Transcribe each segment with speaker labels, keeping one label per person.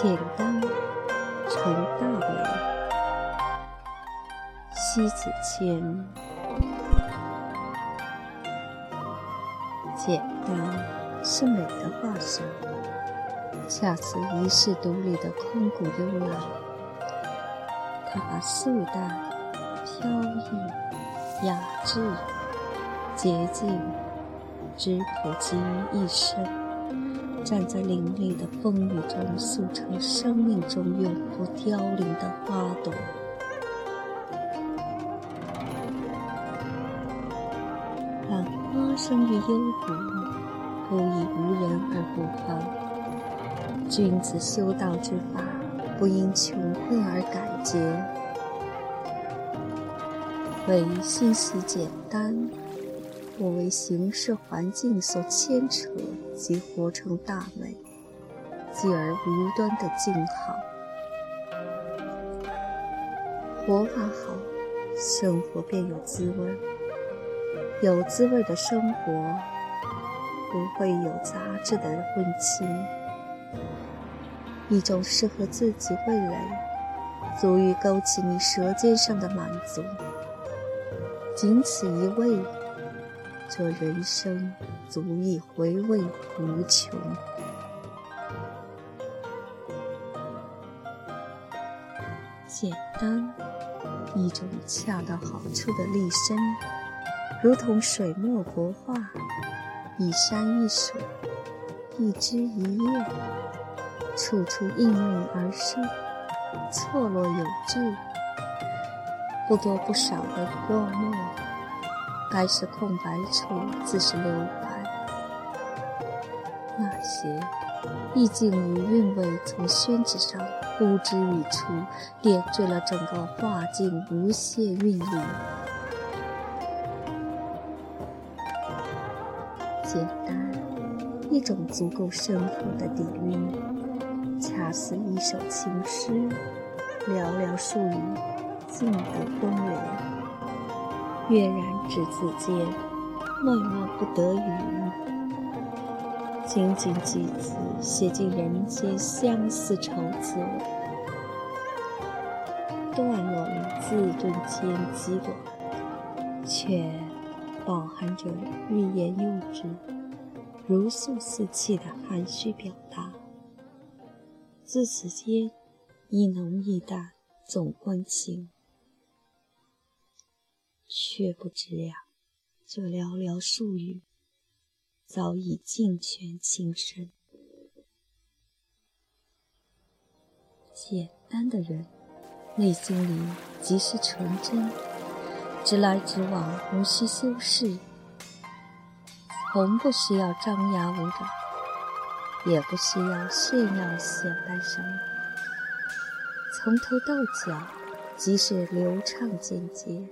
Speaker 1: 简单成大美，西子谦。简单是美的化身。恰似一世独立的空谷幽兰，它把素淡、飘逸、雅致、洁净之普及于一身。站在凛冽的风雨中，塑成生命中永不凋零的花朵。兰花生于幽谷，不以无人而不芳。君子修道之法，不因穷困而改节。唯心习简单，不为形式环境所牵扯，即活成大美，继而无端的静好。活法好，生活便有滋味。有滋味的生活，不会有杂质的温馨。一种适合自己味蕾，足以勾起你舌尖上的满足。仅此一味，这人生足以回味无穷。简单，一种恰到好处的立身。如同水墨国画，一山一水，一枝一叶，处处应运而生，错落有致，不多不少的落墨，该是空白处自是留白。那些意境与韵味从宣纸上呼之欲出，点缀了整个画境无限韵律。简单，一种足够深厚的底蕴，恰似一首情诗，寥寥数语，尽得风流。跃然纸字间，脉脉不得语。仅仅几字，写尽人间相思愁滋味，段落与字顿间极短，却。饱含着欲言又止、如诉似泣的含蓄表达，自此间一浓一淡，总关情，却不知呀，这寥寥数语早已尽全情深。简单的人，内心里即是纯真。直来直往，无需修饰，从不需要张牙舞爪，也不需要炫耀显摆什么。从头到脚，即是流畅简洁；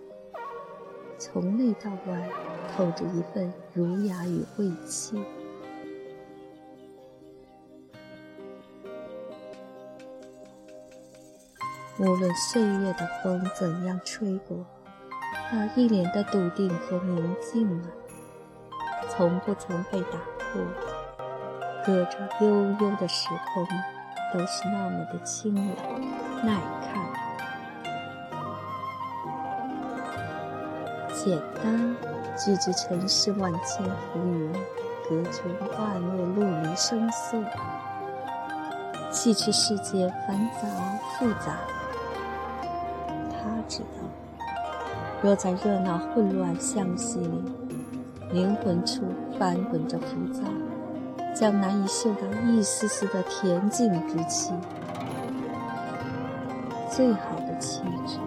Speaker 1: 从内到外，透着一份儒雅与贵气。无论岁月的风怎样吹过。他一脸的笃定和宁静啊，从不曾被打破。隔着悠悠的时空，都是那么的清冷耐看。简单，拒之尘世万千浮云，隔绝万恶陆离声色，弃去世界繁杂复杂。他知道。若在热闹混乱相隙里，灵魂处翻滚着浮躁，将难以嗅到一丝丝的恬静之气。最好的气质，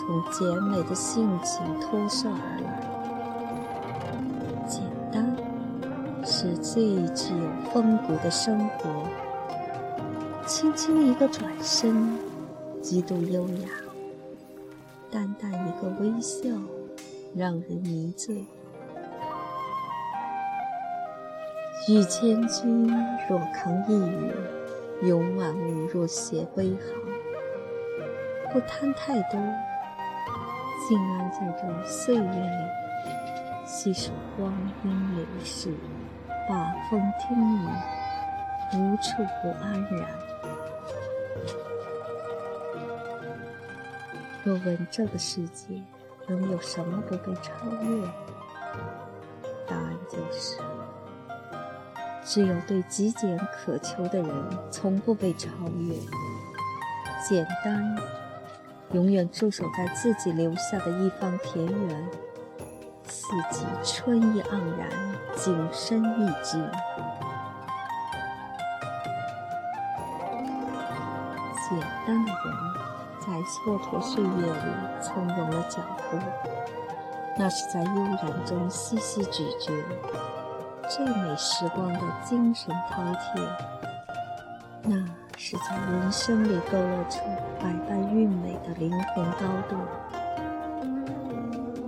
Speaker 1: 从简美的性情脱射而来。简单，是最具有风骨的生活。轻轻一个转身，极度优雅。淡淡一个微笑，让人迷醉。与千军若扛一羽，拥万物若携微航。不贪太多，静安在这岁月里，细数光阴流逝，把风听雨，无处不安然。若问这个世界能有什么不被超越，答案就是：只有对极简渴求的人，从不被超越。简单，永远驻守在自己留下的一方田园，四季春意盎然，景深意致。简单的人。在蹉跎岁月里从容了脚步，那是在悠然中细细咀嚼最美时光的精神饕餮；那是在人生里勾勒出百般韵美的灵魂高度。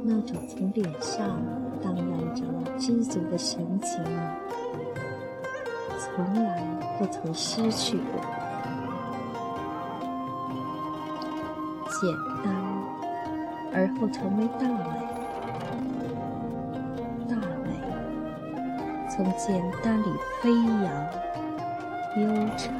Speaker 1: 那种从脸上荡漾着知足的神情，从来不曾失去过。简单，而后成为大美。大美从简单里飞扬，悠长。